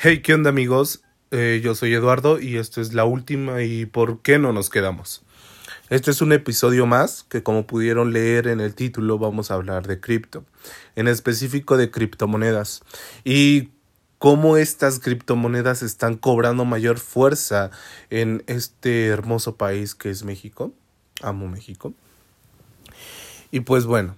Hey, ¿qué onda amigos? Eh, yo soy Eduardo y esto es la última y ¿por qué no nos quedamos? Este es un episodio más que como pudieron leer en el título vamos a hablar de cripto, en específico de criptomonedas y cómo estas criptomonedas están cobrando mayor fuerza en este hermoso país que es México. Amo México. Y pues bueno,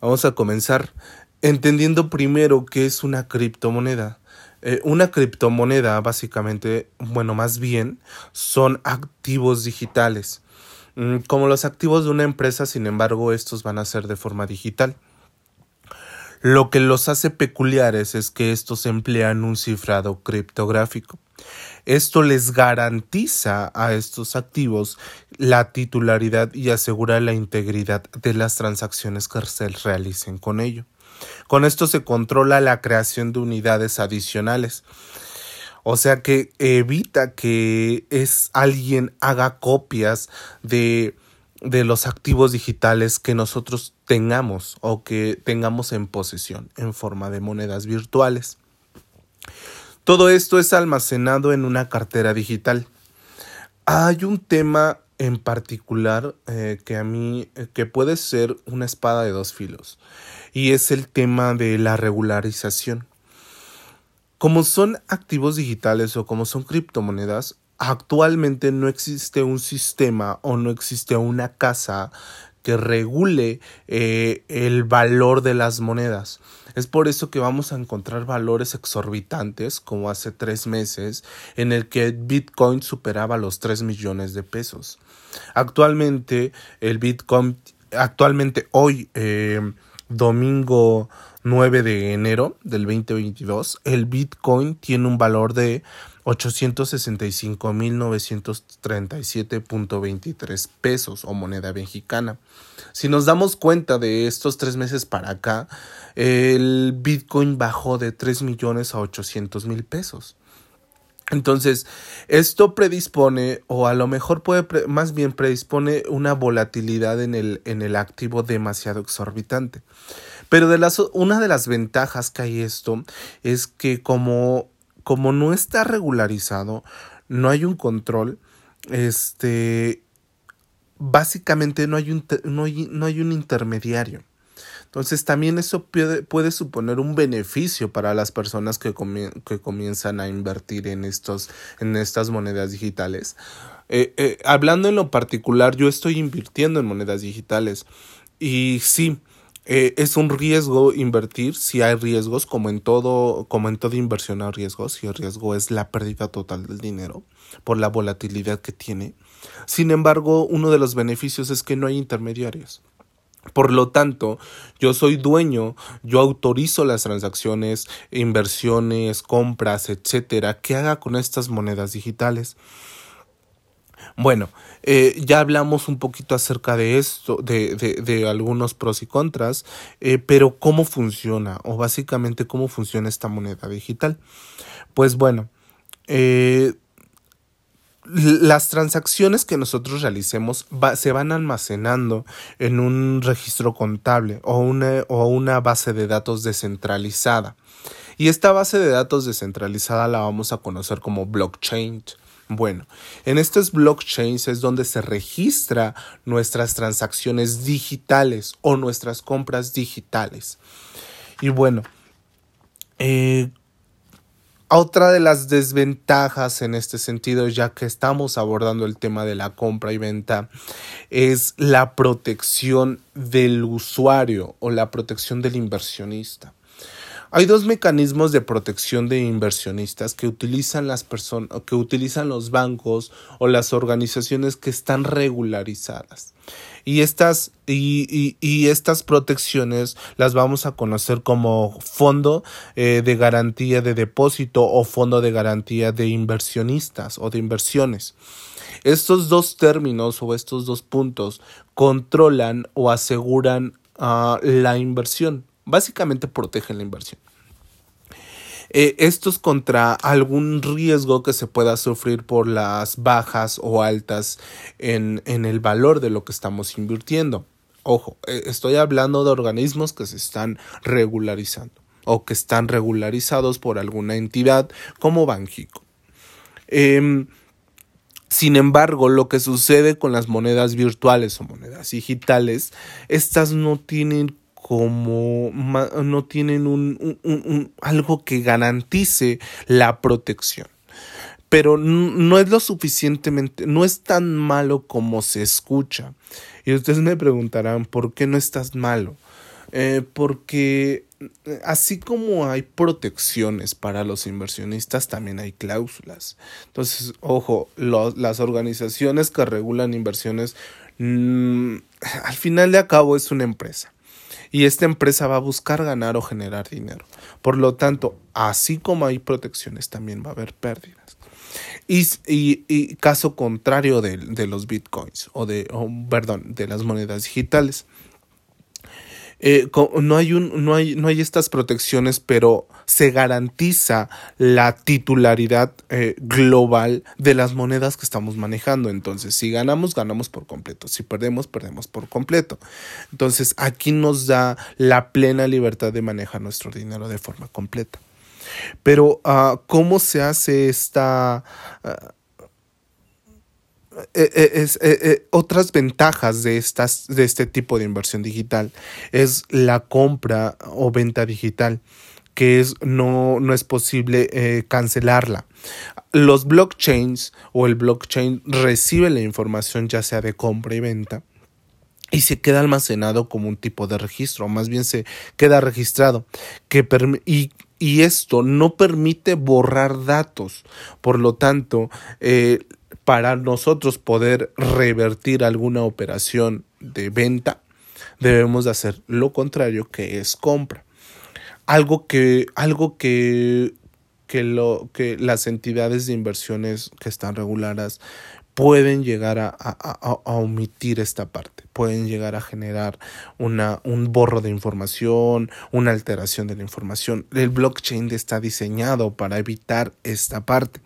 vamos a comenzar entendiendo primero qué es una criptomoneda. Eh, una criptomoneda, básicamente, bueno, más bien, son activos digitales. Mm, como los activos de una empresa, sin embargo, estos van a ser de forma digital. Lo que los hace peculiares es que estos emplean un cifrado criptográfico. Esto les garantiza a estos activos la titularidad y asegura la integridad de las transacciones que se realicen con ello. Con esto se controla la creación de unidades adicionales. O sea que evita que es alguien haga copias de, de los activos digitales que nosotros tengamos o que tengamos en posesión en forma de monedas virtuales. Todo esto es almacenado en una cartera digital. Hay un tema en particular eh, que a mí eh, que puede ser una espada de dos filos y es el tema de la regularización. Como son activos digitales o como son criptomonedas, actualmente no existe un sistema o no existe una casa que regule eh, el valor de las monedas. Es por eso que vamos a encontrar valores exorbitantes, como hace tres meses, en el que Bitcoin superaba los 3 millones de pesos. Actualmente, el Bitcoin, actualmente hoy, eh, domingo 9 de enero del 2022, el Bitcoin tiene un valor de 865.937.23 pesos o moneda mexicana. Si nos damos cuenta de estos tres meses para acá, el Bitcoin bajó de 3 millones a 800 mil pesos. Entonces, esto predispone, o a lo mejor puede, más bien predispone una volatilidad en el, en el activo demasiado exorbitante. Pero de las, una de las ventajas que hay esto es que como, como no está regularizado, no hay un control, este, básicamente no hay un, no hay, no hay un intermediario. Entonces también eso puede, suponer un beneficio para las personas que, que, comienzan a invertir en, estos, en estas monedas digitales. Eh, eh, hablando en lo particular, yo estoy invirtiendo en monedas digitales y sí, eh, es un riesgo invertir, si hay riesgos, como en todo, como en toda inversión hay riesgos, y el riesgo es la pérdida total del dinero por la volatilidad que tiene. Sin embargo, uno de los beneficios es que no hay intermediarios. Por lo tanto, yo soy dueño, yo autorizo las transacciones, inversiones, compras, etcétera, que haga con estas monedas digitales. Bueno, eh, ya hablamos un poquito acerca de esto, de, de, de algunos pros y contras, eh, pero ¿cómo funciona? O básicamente, ¿cómo funciona esta moneda digital? Pues bueno, eh, las transacciones que nosotros realicemos se van almacenando en un registro contable o una, o una base de datos descentralizada. Y esta base de datos descentralizada la vamos a conocer como blockchain. Bueno, en estos blockchains es donde se registra nuestras transacciones digitales o nuestras compras digitales. Y bueno, eh, otra de las desventajas en este sentido, ya que estamos abordando el tema de la compra y venta, es la protección del usuario o la protección del inversionista. Hay dos mecanismos de protección de inversionistas que utilizan las personas, que utilizan los bancos o las organizaciones que están regularizadas. Y estas, y, estas protecciones las vamos a conocer como fondo eh, de garantía de depósito o fondo de garantía de inversionistas o de inversiones. Estos dos términos o estos dos puntos controlan o aseguran uh, la inversión. Básicamente protegen la inversión. Eh, estos contra algún riesgo que se pueda sufrir por las bajas o altas en, en el valor de lo que estamos invirtiendo. Ojo, eh, estoy hablando de organismos que se están regularizando. o que están regularizados por alguna entidad como Banjico. Em, sin embargo, lo que sucede con las monedas virtuales o monedas digitales, estas no tienen como no tienen un, algo que garantice la protección. Pero no es lo suficientemente, no es tan malo como se escucha. Y ustedes me preguntarán, ¿por qué no estás malo? Eh, porque así como hay protecciones para los inversionistas, también hay cláusulas. Entonces, ojo, las organizaciones que regulan inversiones, mm, al final de acabo es una empresa. Y esta empresa va a buscar ganar o generar dinero. Por lo tanto, así como hay protecciones, también va a haber pérdidas. Y, caso contrario de, de, los bitcoins o de, perdón, de las monedas digitales. Eh, no, hay no, hay, no hay estas protecciones, pero se garantiza la titularidad eh, global de las monedas que estamos manejando. Entonces, si ganamos, ganamos por completo. Si perdemos, perdemos por completo. Entonces, aquí nos da la plena libertad de manejar nuestro dinero de forma completa. Pero, uh, ¿cómo se hace esta... Uh, eh, eh, es, eh, otras ventajas de, estas, de este tipo de inversión digital es la compra o venta digital que es, no, no es posible cancelarla. Los blockchains o el blockchain recibe la información ya sea de compra y venta y se queda almacenado como un tipo de registro, más bien se queda registrado, que y, y, esto no permite borrar datos. Por lo tanto, eh, para nosotros poder revertir alguna operación de venta, debemos de hacer lo contrario que es compra. Algo que, algo que, que, lo, que las entidades de inversiones que están reguladas pueden llegar a, omitir esta parte, pueden llegar a generar una, un borro de información, una alteración de la información. El blockchain está diseñado para evitar esta parte.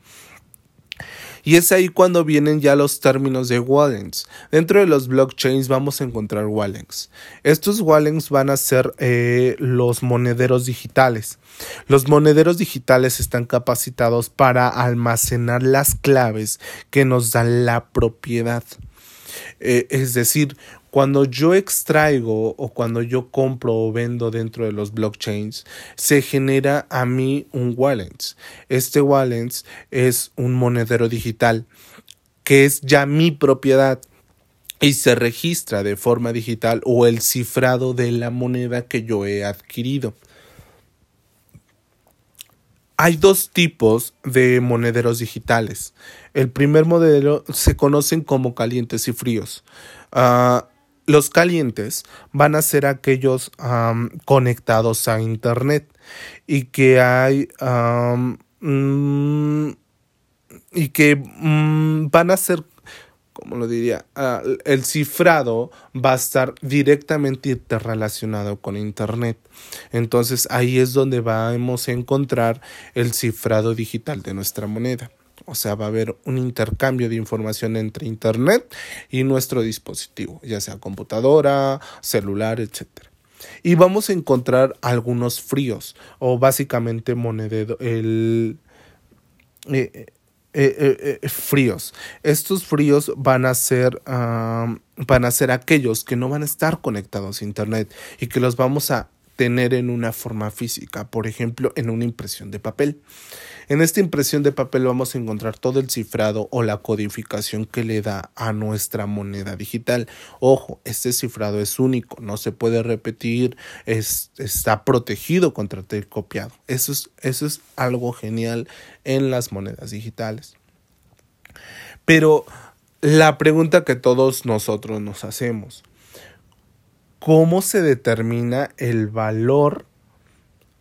Y es ahí cuando vienen ya los términos de wallets. Dentro de los blockchains vamos a encontrar wallets. Estos wallets van a ser eh, los monederos digitales. Los monederos digitales están capacitados para almacenar las claves que nos dan la propiedad. Eh, es decir, cuando yo extraigo o cuando yo compro o vendo dentro de los blockchains, se genera a mí un wallet. Este wallet es un monedero digital que es ya mi propiedad y se registra de forma digital o el cifrado de la moneda que yo he adquirido. Hay dos tipos de monederos digitales. El primer modelo se conocen como calientes y fríos. Ah, los calientes van a ser aquellos conectados a Internet y que hay mm, y que mm, van a ser como lo diría, ah, el cifrado va a estar directamente interrelacionado con Internet. Entonces ahí es donde vamos a encontrar el cifrado digital de nuestra moneda. O sea, va a haber un intercambio de información entre Internet y nuestro dispositivo, ya sea computadora, celular, etc. Y vamos a encontrar algunos fríos o básicamente monedero, el... Eh, eh, eh, fríos. Estos fríos van a ser van a ser aquellos que no van a estar conectados a internet y que los vamos a tener en una forma física, por ejemplo, en una impresión de papel. En esta impresión de papel vamos a encontrar todo el cifrado o la codificación que le da a nuestra moneda digital. Ojo, este cifrado es único, no se puede repetir, está protegido contra el copiado. Eso es, eso es algo genial en las monedas digitales. Pero la pregunta que todos nosotros nos hacemos, ¿cómo se determina el valor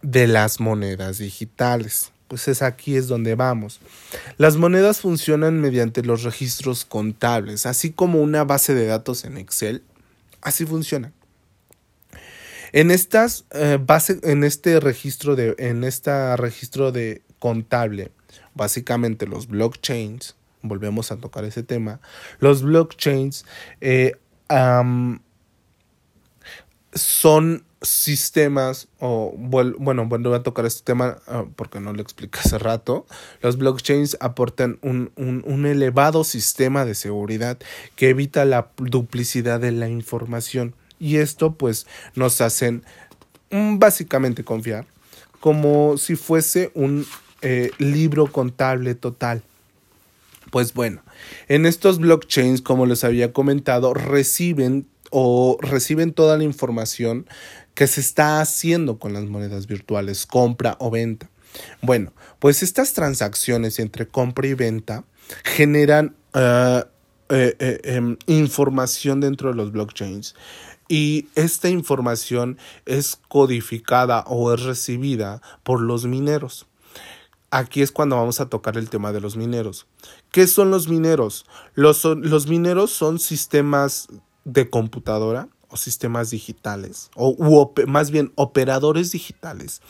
de las monedas digitales? pues es aquí es donde vamos. Las monedas funcionan mediante los registros contables, así como una base de datos en Excel. Así funcionan. En estas eh, en este registro de, en este registro de contable, básicamente los blockchains, volvemos a tocar ese tema, los blockchains eh, son sistemas, o bueno, voy a tocar este tema ah, porque no lo expliqué hace rato, los blockchains aportan un, un, elevado sistema de seguridad que evita la duplicidad de la información y esto pues nos hacen mm, básicamente confiar como si fuese un eh, libro contable total. Pues bueno, en estos blockchains, como les había comentado, reciben o reciben toda la información que se está haciendo con las monedas virtuales, compra o venta. Bueno, pues estas transacciones entre compra y venta generan eh, eh, em, información dentro de los blockchains y esta información es codificada o es recibida por los mineros. Aquí es cuando vamos a tocar el tema de los mineros. ¿Qué son los mineros? Los, los mineros son sistemas de computadora o sistemas digitales, o más bien operadores digitales,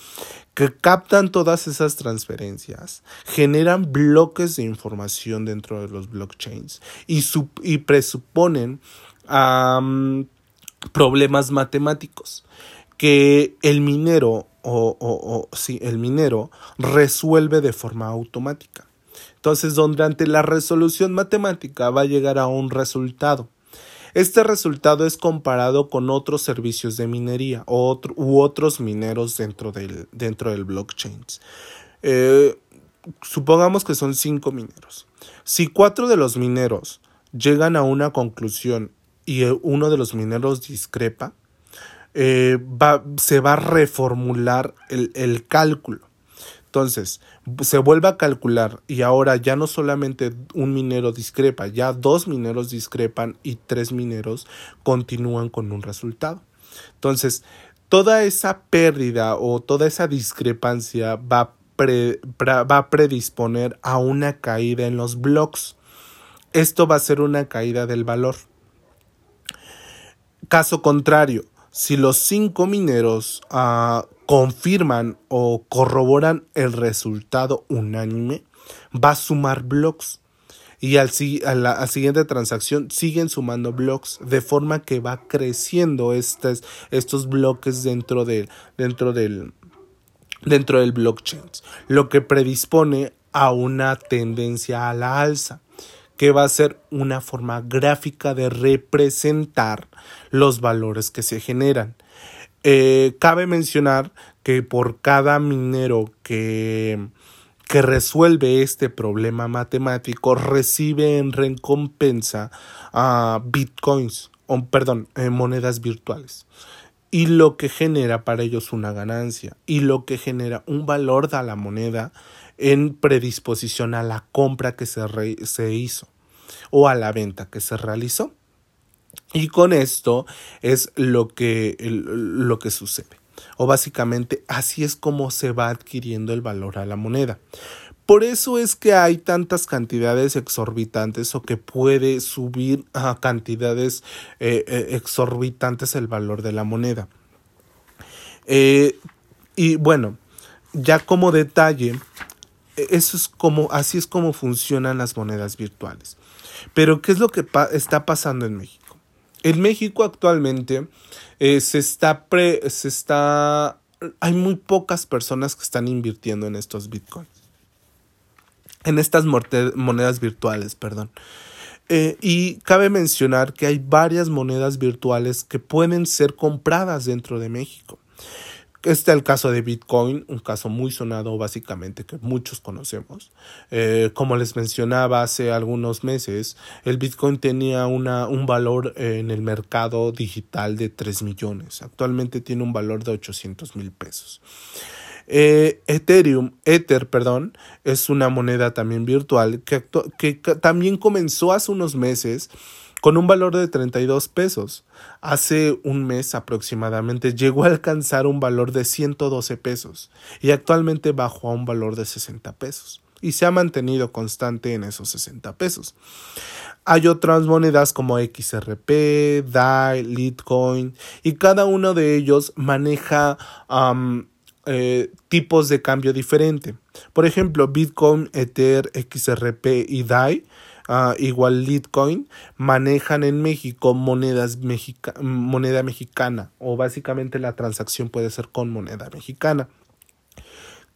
que captan todas esas transferencias, generan bloques de información dentro de los blockchains y, y presuponen problemas matemáticos que el minero o, o, el minero resuelve de forma automática. Entonces, donde ante la resolución matemática va a llegar a un resultado. Este resultado es comparado con otros servicios de minería u otros mineros dentro del, dentro del blockchain. Eh, supongamos que son cinco mineros. Si cuatro de los mineros llegan a una conclusión y uno de los mineros discrepa, eh, se va a reformular el, el cálculo. Entonces, se vuelve a calcular y ahora ya no solamente un minero discrepa, ya dos mineros discrepan y tres mineros continúan con un resultado. Entonces, toda esa pérdida o toda esa discrepancia va, va a predisponer a una caída en los blocks. Esto va a ser una caída del valor. Caso contrario, si los cinco mineros uh, confirman o corroboran el resultado unánime, va a sumar blocks. Y al, a la siguiente transacción siguen sumando blocks de forma que va creciendo estos, bloques dentro, de, dentro, del, dentro del blockchain, lo que predispone a una tendencia a la alza que va a ser una forma gráfica de representar los valores que se generan. Eh, cabe mencionar que por cada minero que, que resuelve este problema matemático recibe en recompensa a bitcoins, o, perdón, eh, monedas virtuales. Y lo que genera para ellos una ganancia y lo que genera un valor de la moneda en predisposición a la compra que se, se hizo o a la venta que se realizó. Y con esto es lo que, lo que sucede. O básicamente así es como se va adquiriendo el valor a la moneda. Por eso es que hay tantas cantidades exorbitantes o que puede subir a cantidades eh, eh, exorbitantes el valor de la moneda. Eh, y bueno, ya como detalle, eso es como, así es como funcionan las monedas virtuales. Pero, ¿qué es lo que está pasando en México? En México actualmente eh, se, está se está... Hay muy pocas personas que están invirtiendo en estos bitcoins. En estas monedas virtuales, perdón. Eh, y cabe mencionar que hay varias monedas virtuales que pueden ser compradas dentro de México. Este es el caso de Bitcoin, un caso muy sonado básicamente que muchos conocemos. Eh, como les mencionaba hace algunos meses, el Bitcoin tenía una, un valor en el mercado digital de 3 millones. Actualmente tiene un valor de 800 mil pesos. Eh, Ethereum, Ether, perdón, es una moneda también virtual que, que también comenzó hace unos meses con un valor de 32 pesos. Hace un mes aproximadamente llegó a alcanzar un valor de 112 pesos y actualmente bajó a un valor de 60 pesos y se ha mantenido constante en esos 60 pesos. Hay otras monedas como XRP, DAI, Litecoin y cada uno de ellos maneja eh, tipos de cambio diferente. Por ejemplo, Bitcoin, Ether, XRP y DAI igual Litecoin, manejan en México monedas moneda mexicana o básicamente la transacción puede ser con moneda mexicana.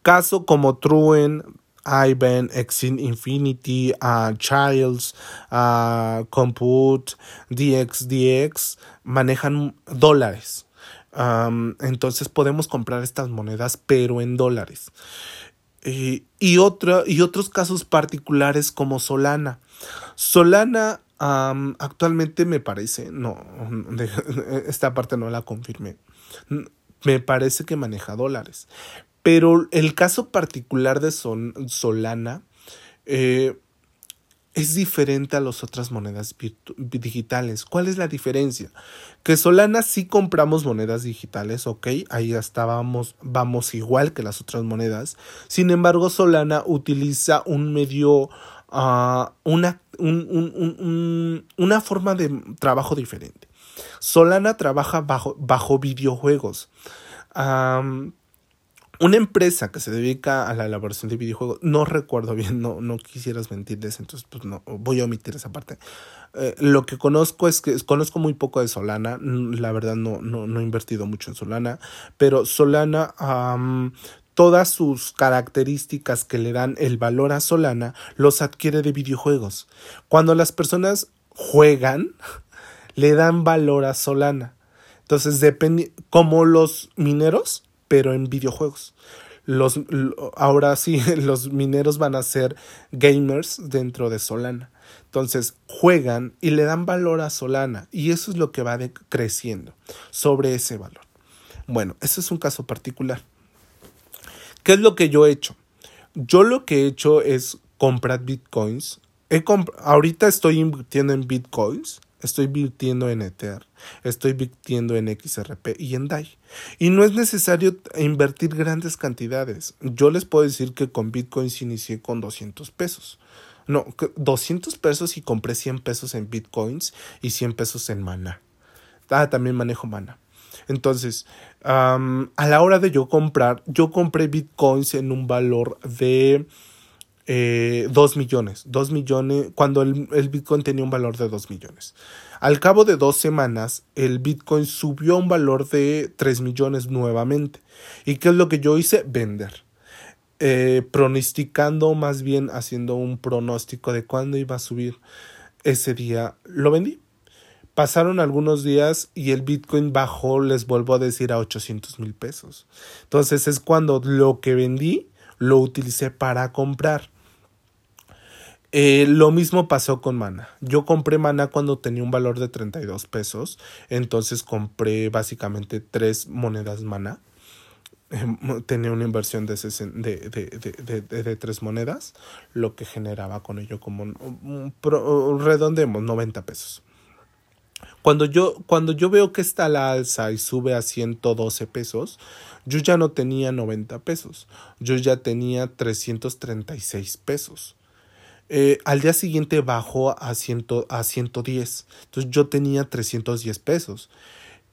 Caso como Truen, IBAN, Exin Infinity, uh, Childs, uh, Compute, DXDX manejan dólares. entonces podemos comprar estas monedas, pero en dólares. Y, y otros casos particulares como Solana. Solana actualmente me parece, no, esta parte no la confirmé, me parece que maneja dólares. Pero el caso particular de Solana eh, es diferente a las otras monedas digitales. ¿Cuál es la diferencia? Que Solana sí compramos monedas digitales, ok, ahí estábamos, vamos igual que las otras monedas. Sin embargo, Solana utiliza un medio, ah, una, una forma de trabajo diferente. Solana trabaja bajo, bajo videojuegos. Una empresa que se dedica a la elaboración de videojuegos, no recuerdo bien, no, no quisieras mentirles, entonces pues no, voy a omitir esa parte. Eh, lo que conozco es que conozco muy poco de Solana, la verdad no, no, no he invertido mucho en Solana, pero Solana, todas sus características que le dan el valor a Solana, los adquiere de videojuegos. Cuando las personas juegan, le dan valor a Solana. Entonces, depende, como los mineros, pero en videojuegos. Los, ahora sí, los mineros van a ser gamers dentro de Solana. Entonces juegan y le dan valor a Solana y eso es lo que va creciendo sobre ese valor. Bueno, ese es un caso particular. ¿Qué es lo que yo he hecho? Yo lo que he hecho es comprar bitcoins. ahorita estoy invirtiendo en bitcoins Estoy invirtiendo en Ether, estoy invirtiendo en XRP y en DAI. Y no es necesario invertir grandes cantidades. Yo les puedo decir que con Bitcoins inicié con 200 pesos. No, 200 pesos y compré 100 pesos en Bitcoins y 100 pesos en Mana. Ah, también manejo Mana. Entonces, a la hora de yo comprar, yo compré Bitcoins en un valor de eh, 2 millones. 2 millones, cuando el, el, Bitcoin tenía un valor de 2 millones. Al cabo de dos semanas, el Bitcoin subió a un valor de 3 millones nuevamente. ¿Y qué es lo que yo hice? Vender. Eh, pronosticando, más bien haciendo un pronóstico de cuándo iba a subir. Ese día lo vendí. Pasaron algunos días y el Bitcoin bajó, les vuelvo a decir, a 800 mil pesos. Entonces es cuando lo que vendí lo utilicé para comprar. Eh, lo mismo pasó con Mana. Yo compré Mana cuando tenía un valor de 32 pesos. Entonces compré básicamente tres monedas Mana. Em, tenía una inversión de, de, de, tres monedas, lo que generaba con ello como redondemos 90 pesos. Cuando yo, cuando yo veo que está la alza y sube a 112 pesos, yo ya no tenía 90 pesos, yo ya tenía 336 pesos. Eh, al día siguiente bajó a, a 110. Entonces yo tenía 310 pesos.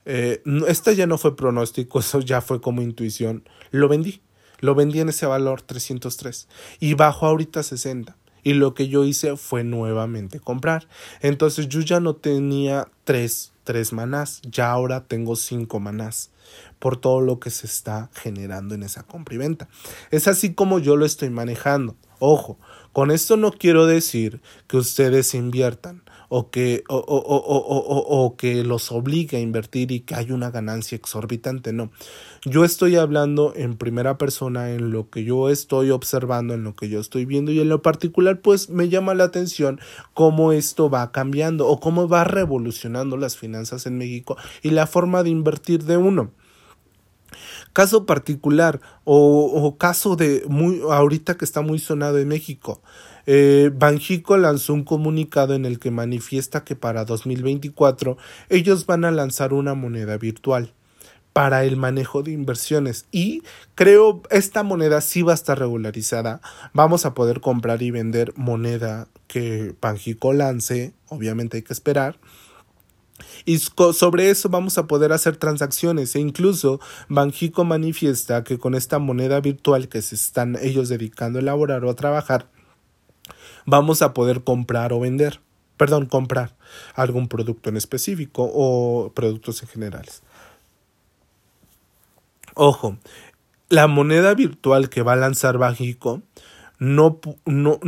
Eh, este ya no fue pronóstico, eso ya fue como intuición. Lo vendí. Lo vendí en ese valor 303. Y bajó ahorita a 60. Y lo que yo hice fue nuevamente comprar. Entonces yo ya no tenía 3, 3 manás. Ya ahora tengo 5 manás. Por todo lo que se está generando en esa compra y venta. Es así como yo lo estoy manejando. Ojo, con esto no quiero decir que ustedes inviertan o que, o, o, o, o, que los obligue a invertir y que hay una ganancia exorbitante, no. Yo estoy hablando en primera persona en lo que yo estoy observando, en lo que yo estoy viendo y en lo particular pues me llama la atención cómo esto va cambiando o cómo va revolucionando las finanzas en México y la forma de invertir de uno. Caso particular o, caso de muy ahorita que está muy sonado en México. Eh, Banjico lanzó un comunicado en el que manifiesta que para 2024 ellos van a lanzar una moneda virtual para el manejo de inversiones. Y creo esta moneda sí va a estar regularizada. Vamos a poder comprar y vender moneda que Banjico lance, obviamente hay que esperar. Y sobre eso vamos a poder hacer transacciones. E incluso Banjico manifiesta que con esta moneda virtual que se están ellos dedicando a elaborar o a trabajar vamos a poder comprar o vender, perdón, comprar algún producto en específico o productos en generales. Ojo, la moneda virtual que va a lanzar Bajico no, no,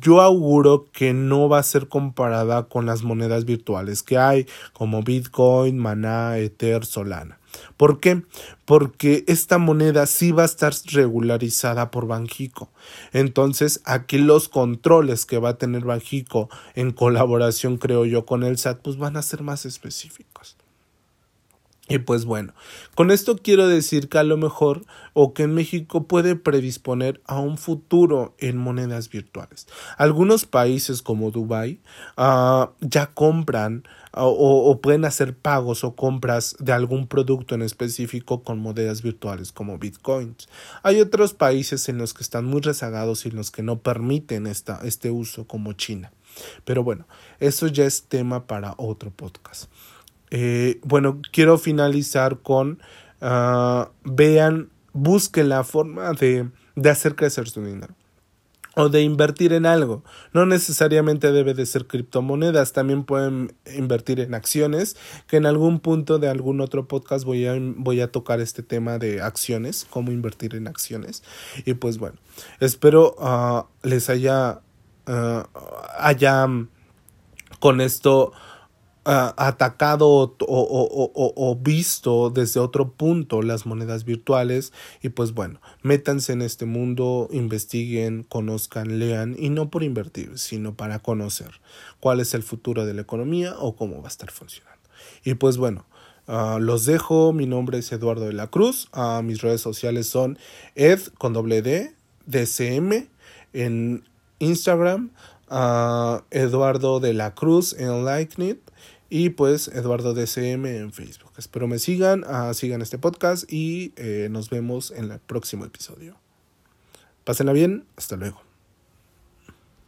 yo auguro que no va a ser comparada con las monedas virtuales que hay, como Bitcoin, Maná, Ether, Solana. ¿Por qué? Porque esta moneda sí va a estar regularizada por Banjico. Entonces, aquí los controles que va a tener Banjico en colaboración, creo yo, con el SAT, pues van a ser más específicos. Y pues bueno, con esto quiero decir que a lo mejor o que México puede predisponer a un futuro en monedas virtuales. Algunos países como Dubai uh, ya compran o, o, pueden hacer pagos o compras de algún producto en específico con monedas virtuales como bitcoins. Hay otros países en los que están muy rezagados y en los que no permiten esta, este uso como China. Pero bueno, eso ya es tema para otro podcast. Eh, bueno, quiero finalizar con uh, vean, busquen la forma de, de hacer crecer su dinero o de invertir en algo. No necesariamente debe de ser criptomonedas, también pueden invertir en acciones, que en algún punto de algún otro podcast voy a, voy a tocar este tema de acciones, cómo invertir en acciones. Y pues bueno, espero uh, les haya, uh, haya con esto atacado o, o, visto desde otro punto las monedas virtuales y pues bueno, métanse en este mundo, investiguen, conozcan, lean y no por invertir, sino para conocer cuál es el futuro de la economía o cómo va a estar funcionando. Y pues bueno, Uh, los dejo, mi nombre es Eduardo de la Cruz, uh, mis redes sociales son ed con doble d, dcm en Instagram, Eduardo de la Cruz en LikeNit y pues Eduardo DCM en Facebook. Espero me sigan, uh, sigan este podcast y eh, nos vemos en el próximo episodio. Pásenla bien, hasta luego.